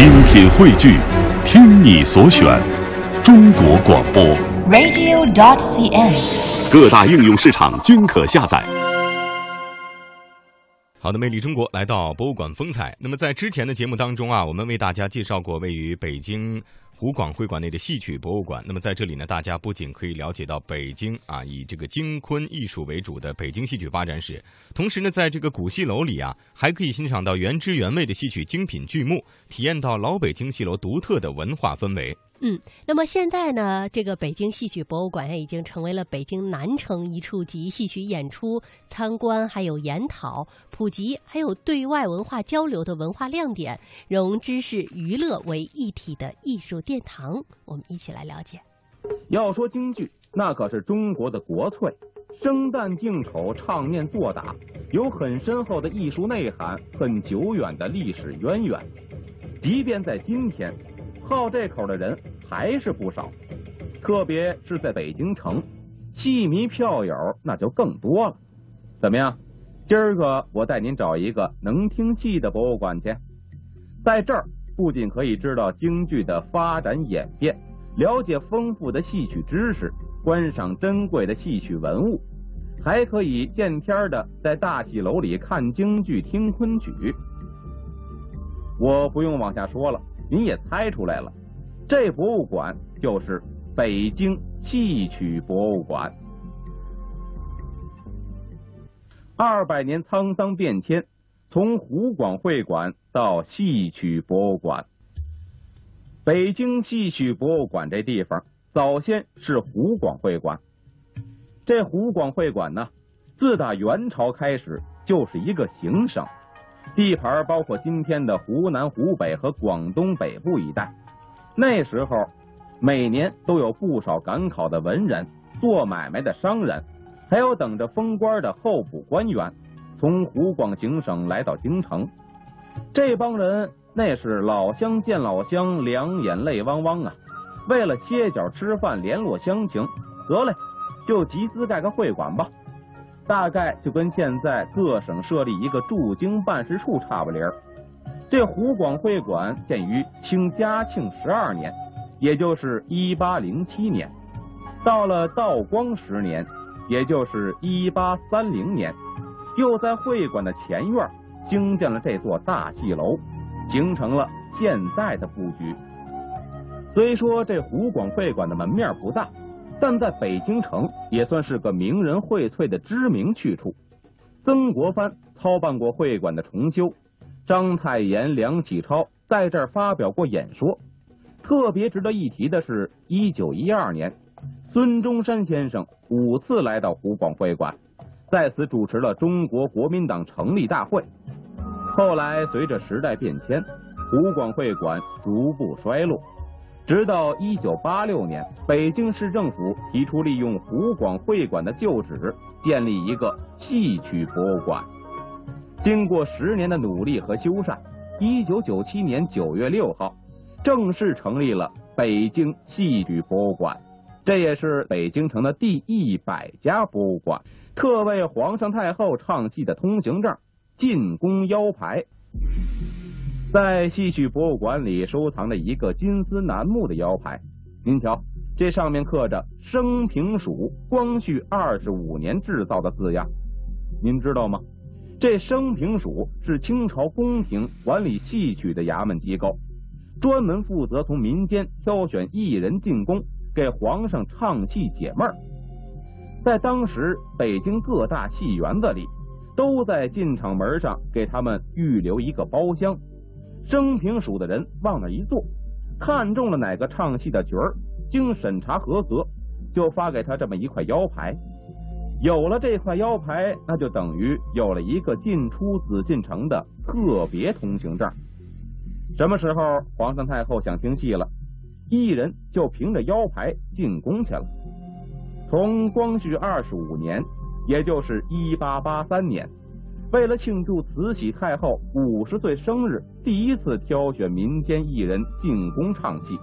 精品汇聚，听你所选，中国广播。radio.dot.cn，。各大应用市场均可下载。好的，魅力中国来到博物馆风采。那么在之前的节目当中啊，我们为大家介绍过位于北京湖广会馆内的戏曲博物馆。那么在这里呢，大家不仅可以了解到北京啊以这个京昆艺术为主的北京戏曲发展史，同时呢，在这个古戏楼里啊，还可以欣赏到原汁原味的戏曲精品剧目，体验到老北京戏楼独特的文化氛围。嗯，那么现在呢，这个北京戏曲博物馆已经成为了北京南城一处集戏曲演出、参观、还有研讨、普及，还有对外文化交流的文化亮点，融知识娱乐为一体的艺术殿堂。我们一起来了解。要说京剧，那可是中国的国粹，生旦净丑，唱念做打，有很深厚的艺术内涵，很久远的历史渊源。即便在今天，好这口的人还是不少，特别是在北京城，戏迷票友那就更多了。怎么样？今儿个我带您找一个能听戏的博物馆去，在这儿不仅可以知道京剧的发展演变。了解丰富的戏曲知识，观赏珍贵的戏曲文物，还可以见天的在大戏楼里看京剧、听昆曲。我不用往下说了，您也猜出来了，这博物馆就是北京戏曲博物馆。二百年沧桑变迁，从湖广会馆到戏曲博物馆。北京戏曲博物馆这地方早先是湖广会馆。这湖广会馆呢，自打元朝开始就是一个行省，地盘包括今天的湖南、湖北和广东北部一带。那时候，每年都有不少赶考的文人、做买卖的商人，还有等着封官的候补官员，从湖广行省来到京城。这帮人。那是老乡见老乡，两眼泪汪汪啊！为了歇脚吃饭，联络乡情，得嘞，就集资盖个会馆吧。大概就跟现在各省设立一个驻京办事处差不离儿。这湖广会馆建于清嘉庆十二年，也就是一八零七年。到了道光十年，也就是一八三零年，又在会馆的前院兴建了这座大戏楼。形成了现在的布局。虽说这湖广会馆的门面不大，但在北京城也算是个名人荟萃的知名去处。曾国藩操办过会馆的重修，章太炎、梁启超在这儿发表过演说。特别值得一提的是，一九一二年，孙中山先生五次来到湖广会馆，在此主持了中国国民党成立大会。后来随着时代变迁，湖广会馆逐步衰落，直到一九八六年，北京市政府提出利用湖广会馆的旧址建立一个戏曲博物馆。经过十年的努力和修缮，一九九七年九月六号，正式成立了北京戏曲博物馆。这也是北京城的第一百家博物馆，特为皇上太后唱戏的通行证。进宫腰牌，在戏曲博物馆里收藏着一个金丝楠木的腰牌。您瞧，这上面刻着“升平署光绪二十五年制造”的字样。您知道吗？这升平署是清朝宫廷管理戏曲的衙门机构，专门负责从民间挑选艺人进宫，给皇上唱戏解闷儿。在当时，北京各大戏园子里。都在进场门上给他们预留一个包厢，升平署的人往那一坐，看中了哪个唱戏的角儿，经审查合格，就发给他这么一块腰牌。有了这块腰牌，那就等于有了一个进出紫禁城的特别通行证。什么时候皇上太后想听戏了，艺人就凭着腰牌进宫去了。从光绪二十五年。也就是一八八三年，为了庆祝慈禧太后五十岁生日，第一次挑选民间艺人进宫唱戏。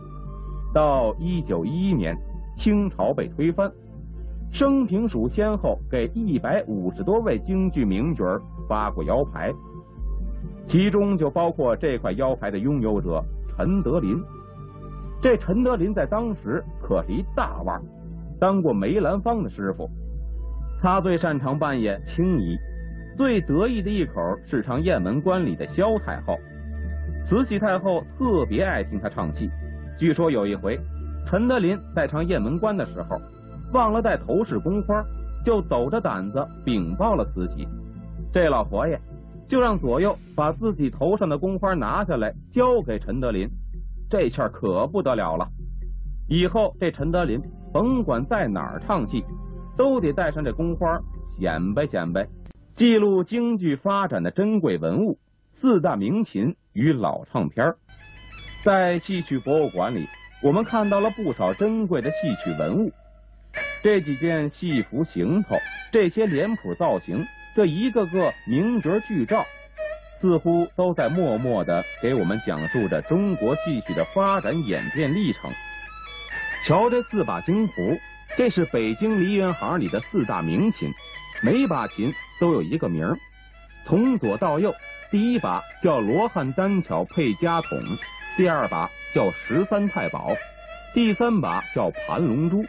到一九一一年，清朝被推翻，升平署先后给一百五十多位京剧名角发过腰牌，其中就包括这块腰牌的拥有者陈德林。这陈德林在当时可是一大腕，当过梅兰芳的师傅。他最擅长扮演青衣，最得意的一口是唱《雁门关》里的萧太后。慈禧太后特别爱听他唱戏。据说有一回，陈德林在唱《雁门关》的时候，忘了带头饰宫花，就抖着胆子禀报了慈禧。这老佛爷就让左右把自己头上的宫花拿下来，交给陈德林。这下可不得了了！以后这陈德林甭管在哪儿唱戏，都得带上这宫花显摆显摆，记录京剧发展的珍贵文物——四大名琴与老唱片。在戏曲博物馆里，我们看到了不少珍贵的戏曲文物。这几件戏服行头，这些脸谱造型，这一个个名角剧照。似乎都在默默的给我们讲述着中国戏曲的发展演变历程。瞧这四把京胡，这是北京梨园行里的四大名琴，每把琴都有一个名儿。从左到右，第一把叫罗汉单巧配家筒，第二把叫十三太保，第三把叫盘龙珠，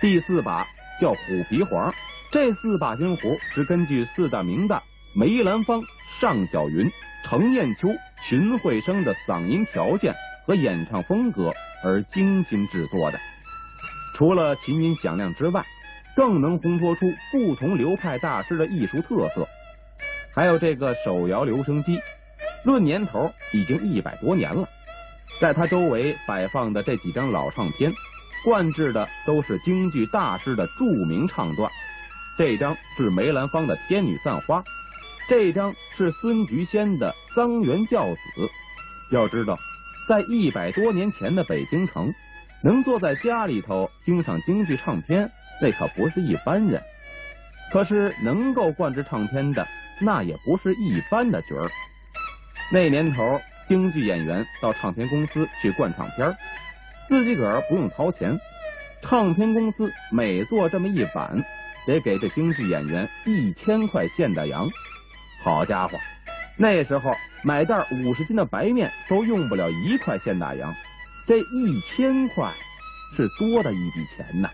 第四把叫虎皮黄。这四把金胡是根据四大名旦梅兰芳。尚小云、程砚秋、荀慧生的嗓音条件和演唱风格而精心制作的，除了琴音响亮之外，更能烘托出不同流派大师的艺术特色。还有这个手摇留声机，论年头已经一百多年了，在它周围摆放的这几张老唱片，灌制的都是京剧大师的著名唱段。这张是梅兰芳的《天女散花》。这张是孙菊仙的《桑园教子》。要知道，在一百多年前的北京城，能坐在家里头听上京剧唱片，那可不是一般人。可是能够灌制唱片的，那也不是一般的角儿。那年头，京剧演员到唱片公司去灌唱片，自己个儿不用掏钱，唱片公司每做这么一版，得给这京剧演员一千块现大洋。好家伙，那时候买袋五十斤的白面都用不了一块现大洋，这一千块是多的一笔钱呐。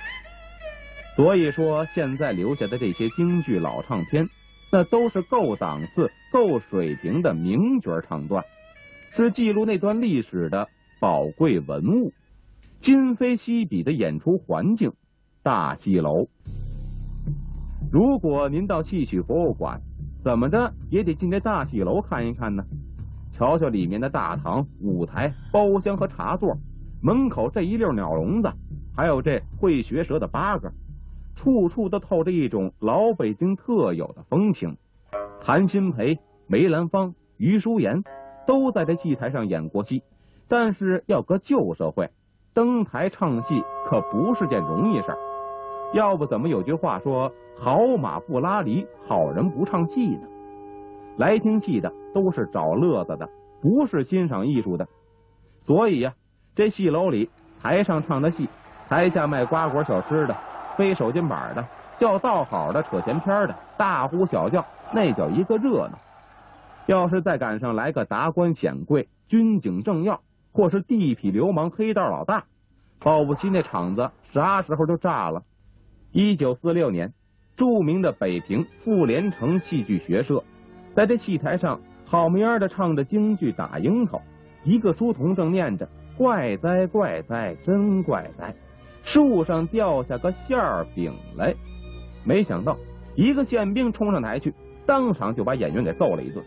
所以说，现在留下的这些京剧老唱片，那都是够档次、够水平的名角唱段，是记录那段历史的宝贵文物。今非昔比的演出环境，大戏楼。如果您到戏曲博物馆。怎么着也得进这大戏楼看一看呢，瞧瞧里面的大堂、舞台、包厢和茶座，门口这一溜鸟笼子，还有这会学舌的八个，处处都透着一种老北京特有的风情。谭鑫培、梅兰芳、余淑妍都在这戏台上演过戏，但是要搁旧社会，登台唱戏可不是件容易事儿。要不怎么有句话说？好马不拉犁，好人不唱戏呢。来听戏的都是找乐子的，不是欣赏艺术的。所以呀，这戏楼里台上唱的戏，台下卖瓜果小吃的，背手巾板的，叫道好的，扯闲篇的，大呼小叫，那叫一个热闹。要是再赶上来个达官显贵、军警政要，或是地痞流氓、黑道老大，保不齐那场子啥时候就炸了。一九四六年。著名的北平傅连城戏剧学社，在这戏台上好模样的唱着京剧《打樱桃》，一个书童正念着“怪哉怪哉真怪哉”，树上掉下个馅饼来。没想到一个宪兵冲上台去，当场就把演员给揍了一顿。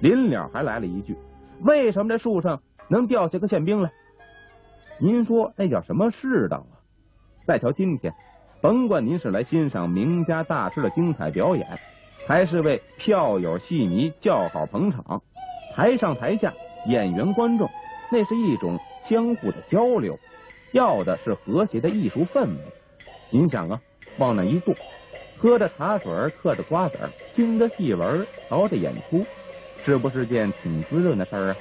临了还来了一句：“为什么这树上能掉下个宪兵来？”您说那叫什么世道啊？再瞧今天。甭管您是来欣赏名家大师的精彩表演，还是为票友戏迷叫好捧场，台上台下演员观众，那是一种相互的交流，要的是和谐的艺术氛围。您想啊，往那一坐，喝着茶水，嗑着瓜子，听着戏文，瞧着演出，是不是件挺滋润的事儿啊？